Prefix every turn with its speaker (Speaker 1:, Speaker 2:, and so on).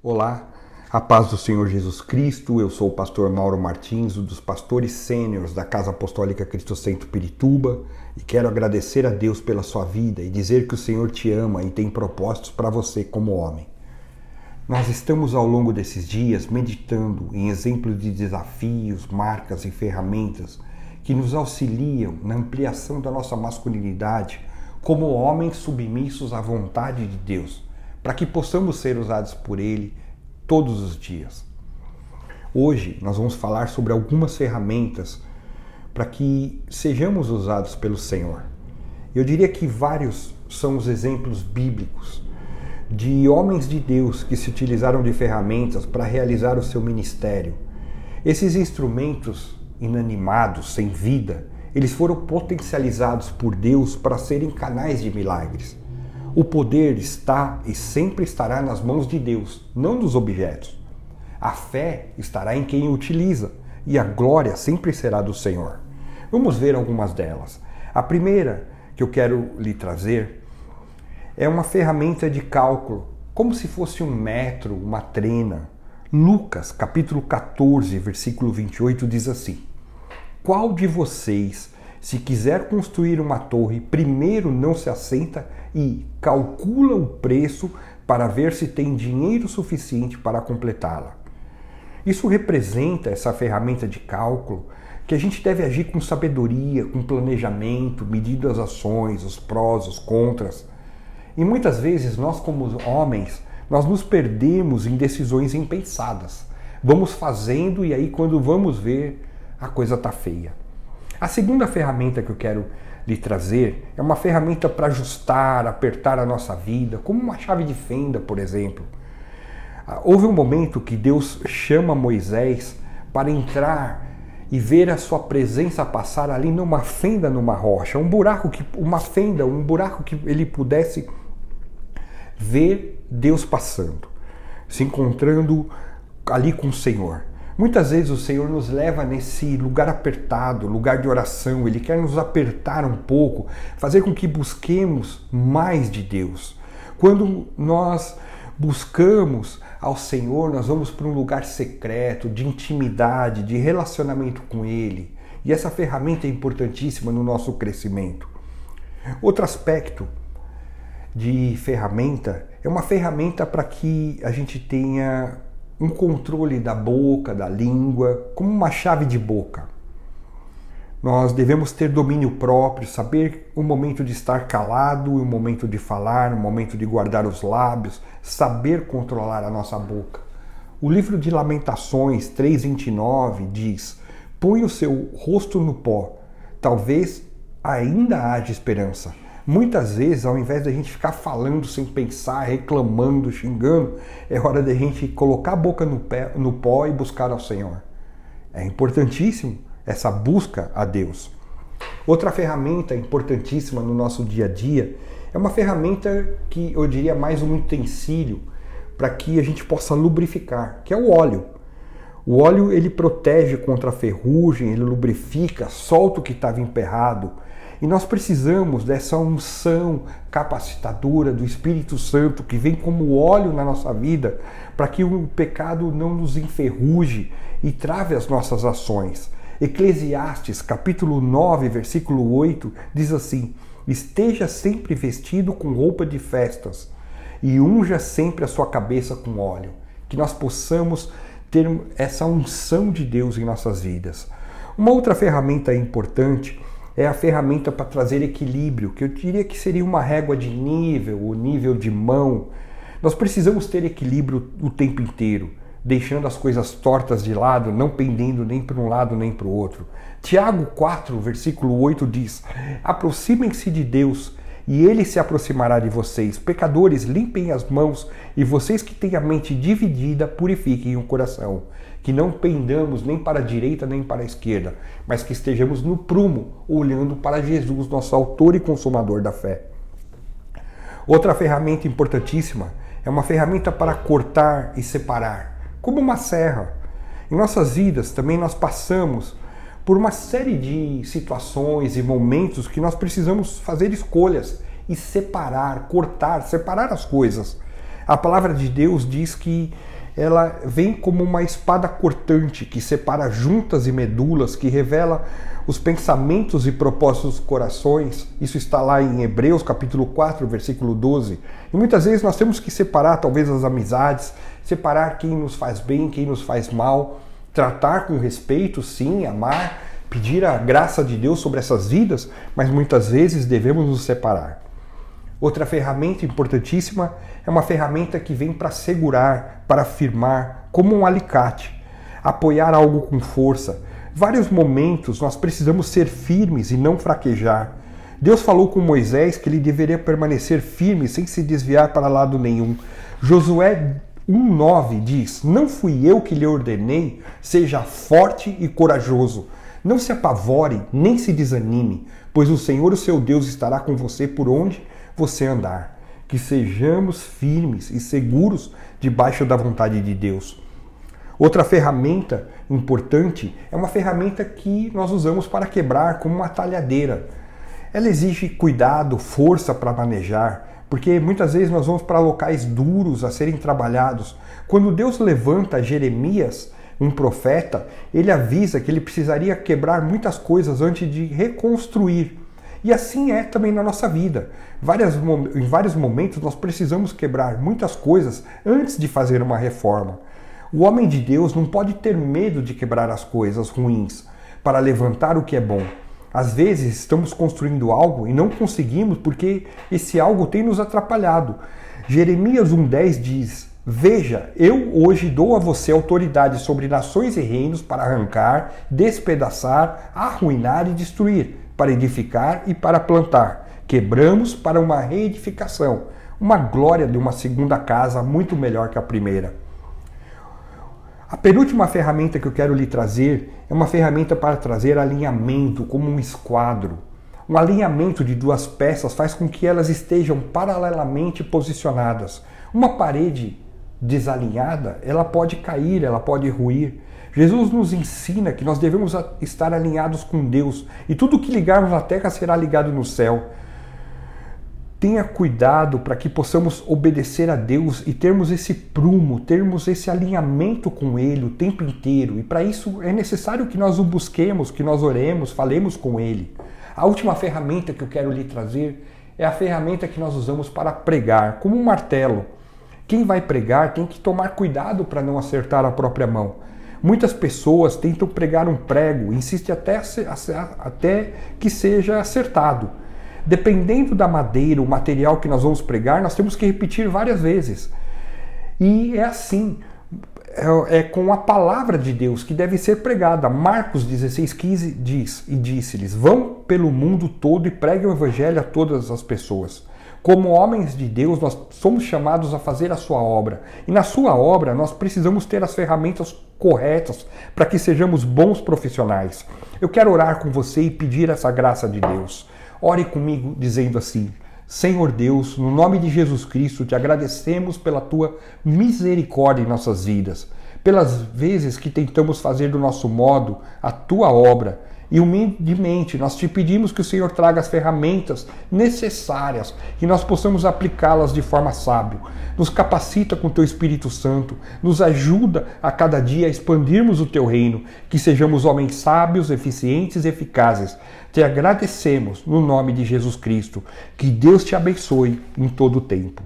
Speaker 1: Olá, a paz do Senhor Jesus Cristo. Eu sou o pastor Mauro Martins, um dos pastores sêniores da Casa Apostólica Cristo Centro Pirituba, e quero agradecer a Deus pela sua vida e dizer que o Senhor te ama e tem propósitos para você como homem. Nós estamos ao longo desses dias meditando em exemplos de desafios, marcas e ferramentas que nos auxiliam na ampliação da nossa masculinidade como homens submissos à vontade de Deus para que possamos ser usados por Ele todos os dias. Hoje nós vamos falar sobre algumas ferramentas para que sejamos usados pelo Senhor. Eu diria que vários são os exemplos bíblicos de homens de Deus que se utilizaram de ferramentas para realizar o seu ministério. Esses instrumentos inanimados, sem vida, eles foram potencializados por Deus para serem canais de milagres. O poder está e sempre estará nas mãos de Deus, não dos objetos. A fé estará em quem utiliza e a glória sempre será do Senhor. Vamos ver algumas delas. A primeira que eu quero lhe trazer é uma ferramenta de cálculo, como se fosse um metro, uma trena. Lucas, capítulo 14, versículo 28 diz assim: Qual de vocês se quiser construir uma torre, primeiro não se assenta e calcula o preço para ver se tem dinheiro suficiente para completá-la. Isso representa essa ferramenta de cálculo que a gente deve agir com sabedoria, com planejamento, medindo as ações, os prós, os contras. E muitas vezes nós como homens, nós nos perdemos em decisões impensadas. Vamos fazendo e aí quando vamos ver, a coisa tá feia. A segunda ferramenta que eu quero lhe trazer é uma ferramenta para ajustar, apertar a nossa vida, como uma chave de fenda, por exemplo. Ah, houve um momento que Deus chama Moisés para entrar e ver a sua presença passar ali numa fenda numa rocha, um buraco que uma fenda, um buraco que ele pudesse ver Deus passando, se encontrando ali com o Senhor. Muitas vezes o Senhor nos leva nesse lugar apertado, lugar de oração, Ele quer nos apertar um pouco, fazer com que busquemos mais de Deus. Quando nós buscamos ao Senhor, nós vamos para um lugar secreto, de intimidade, de relacionamento com Ele. E essa ferramenta é importantíssima no nosso crescimento. Outro aspecto de ferramenta é uma ferramenta para que a gente tenha um controle da boca, da língua, como uma chave de boca. Nós devemos ter domínio próprio, saber o momento de estar calado e o momento de falar, o momento de guardar os lábios, saber controlar a nossa boca. O livro de Lamentações 3:29 diz: "Põe o seu rosto no pó, talvez ainda haja esperança." Muitas vezes, ao invés da gente ficar falando sem pensar, reclamando, xingando, é hora da gente colocar a boca no, pé, no pó e buscar ao Senhor. É importantíssimo essa busca a Deus. Outra ferramenta importantíssima no nosso dia a dia é uma ferramenta que eu diria mais um utensílio para que a gente possa lubrificar, que é o óleo. O óleo ele protege contra a ferrugem, ele lubrifica, solta o que estava emperrado, e nós precisamos dessa unção capacitadora do Espírito Santo que vem como óleo na nossa vida, para que o pecado não nos enferruje e trave as nossas ações. Eclesiastes, capítulo 9, versículo 8, diz assim: Esteja sempre vestido com roupa de festas e unja sempre a sua cabeça com óleo. Que nós possamos ter essa unção de Deus em nossas vidas. Uma outra ferramenta importante é a ferramenta para trazer equilíbrio, que eu diria que seria uma régua de nível, o nível de mão. Nós precisamos ter equilíbrio o tempo inteiro, deixando as coisas tortas de lado, não pendendo nem para um lado nem para o outro. Tiago 4, versículo 8 diz: Aproximem-se de Deus e ele se aproximará de vocês. Pecadores, limpem as mãos, e vocês que têm a mente dividida, purifiquem o coração que não pendamos nem para a direita nem para a esquerda, mas que estejamos no prumo, olhando para Jesus, nosso autor e consumador da fé. Outra ferramenta importantíssima é uma ferramenta para cortar e separar, como uma serra. Em nossas vidas também nós passamos por uma série de situações e momentos que nós precisamos fazer escolhas e separar, cortar, separar as coisas. A palavra de Deus diz que ela vem como uma espada cortante que separa juntas e medulas, que revela os pensamentos e propósitos dos corações. Isso está lá em Hebreus capítulo 4, versículo 12. E muitas vezes nós temos que separar talvez as amizades, separar quem nos faz bem, quem nos faz mal, tratar com respeito, sim, amar, pedir a graça de Deus sobre essas vidas, mas muitas vezes devemos nos separar. Outra ferramenta importantíssima é uma ferramenta que vem para segurar, para firmar, como um alicate, apoiar algo com força. Vários momentos nós precisamos ser firmes e não fraquejar. Deus falou com Moisés que ele deveria permanecer firme sem se desviar para lado nenhum. Josué 1,9 diz: Não fui eu que lhe ordenei, seja forte e corajoso. Não se apavore, nem se desanime, pois o Senhor, o seu Deus, estará com você por onde você andar. Que sejamos firmes e seguros debaixo da vontade de Deus. Outra ferramenta importante é uma ferramenta que nós usamos para quebrar, como uma talhadeira. Ela exige cuidado, força para manejar, porque muitas vezes nós vamos para locais duros a serem trabalhados. Quando Deus levanta Jeremias, um profeta, ele avisa que ele precisaria quebrar muitas coisas antes de reconstruir. E assim é também na nossa vida. Várias, em vários momentos nós precisamos quebrar muitas coisas antes de fazer uma reforma. O homem de Deus não pode ter medo de quebrar as coisas ruins para levantar o que é bom. Às vezes estamos construindo algo e não conseguimos porque esse algo tem nos atrapalhado. Jeremias 1,10 diz: Veja, eu hoje dou a você autoridade sobre nações e reinos para arrancar, despedaçar, arruinar e destruir para edificar e para plantar. Quebramos para uma reedificação, uma glória de uma segunda casa muito melhor que a primeira. A penúltima ferramenta que eu quero lhe trazer é uma ferramenta para trazer alinhamento, como um esquadro. Um alinhamento de duas peças faz com que elas estejam paralelamente posicionadas. Uma parede desalinhada, ela pode cair, ela pode ruir. Jesus nos ensina que nós devemos estar alinhados com Deus e tudo que ligarmos na terra será ligado no céu. Tenha cuidado para que possamos obedecer a Deus e termos esse prumo, termos esse alinhamento com Ele o tempo inteiro. E para isso é necessário que nós o busquemos, que nós oremos, falemos com Ele. A última ferramenta que eu quero lhe trazer é a ferramenta que nós usamos para pregar, como um martelo. Quem vai pregar tem que tomar cuidado para não acertar a própria mão. Muitas pessoas tentam pregar um prego, insiste até, até que seja acertado. Dependendo da madeira, o material que nós vamos pregar, nós temos que repetir várias vezes. E é assim, é, é com a palavra de Deus que deve ser pregada. Marcos 16,15 diz: E disse-lhes: Vão pelo mundo todo e preguem o evangelho a todas as pessoas. Como homens de Deus, nós somos chamados a fazer a sua obra. E na sua obra, nós precisamos ter as ferramentas corretas para que sejamos bons profissionais. Eu quero orar com você e pedir essa graça de Deus. Ore comigo dizendo assim: Senhor Deus, no nome de Jesus Cristo, te agradecemos pela tua misericórdia em nossas vidas, pelas vezes que tentamos fazer do nosso modo a tua obra e humildemente nós te pedimos que o Senhor traga as ferramentas necessárias, que nós possamos aplicá-las de forma sábia. Nos capacita com o teu Espírito Santo, nos ajuda a cada dia a expandirmos o teu reino, que sejamos homens sábios, eficientes e eficazes. Te agradecemos no nome de Jesus Cristo. Que Deus te abençoe em todo o tempo.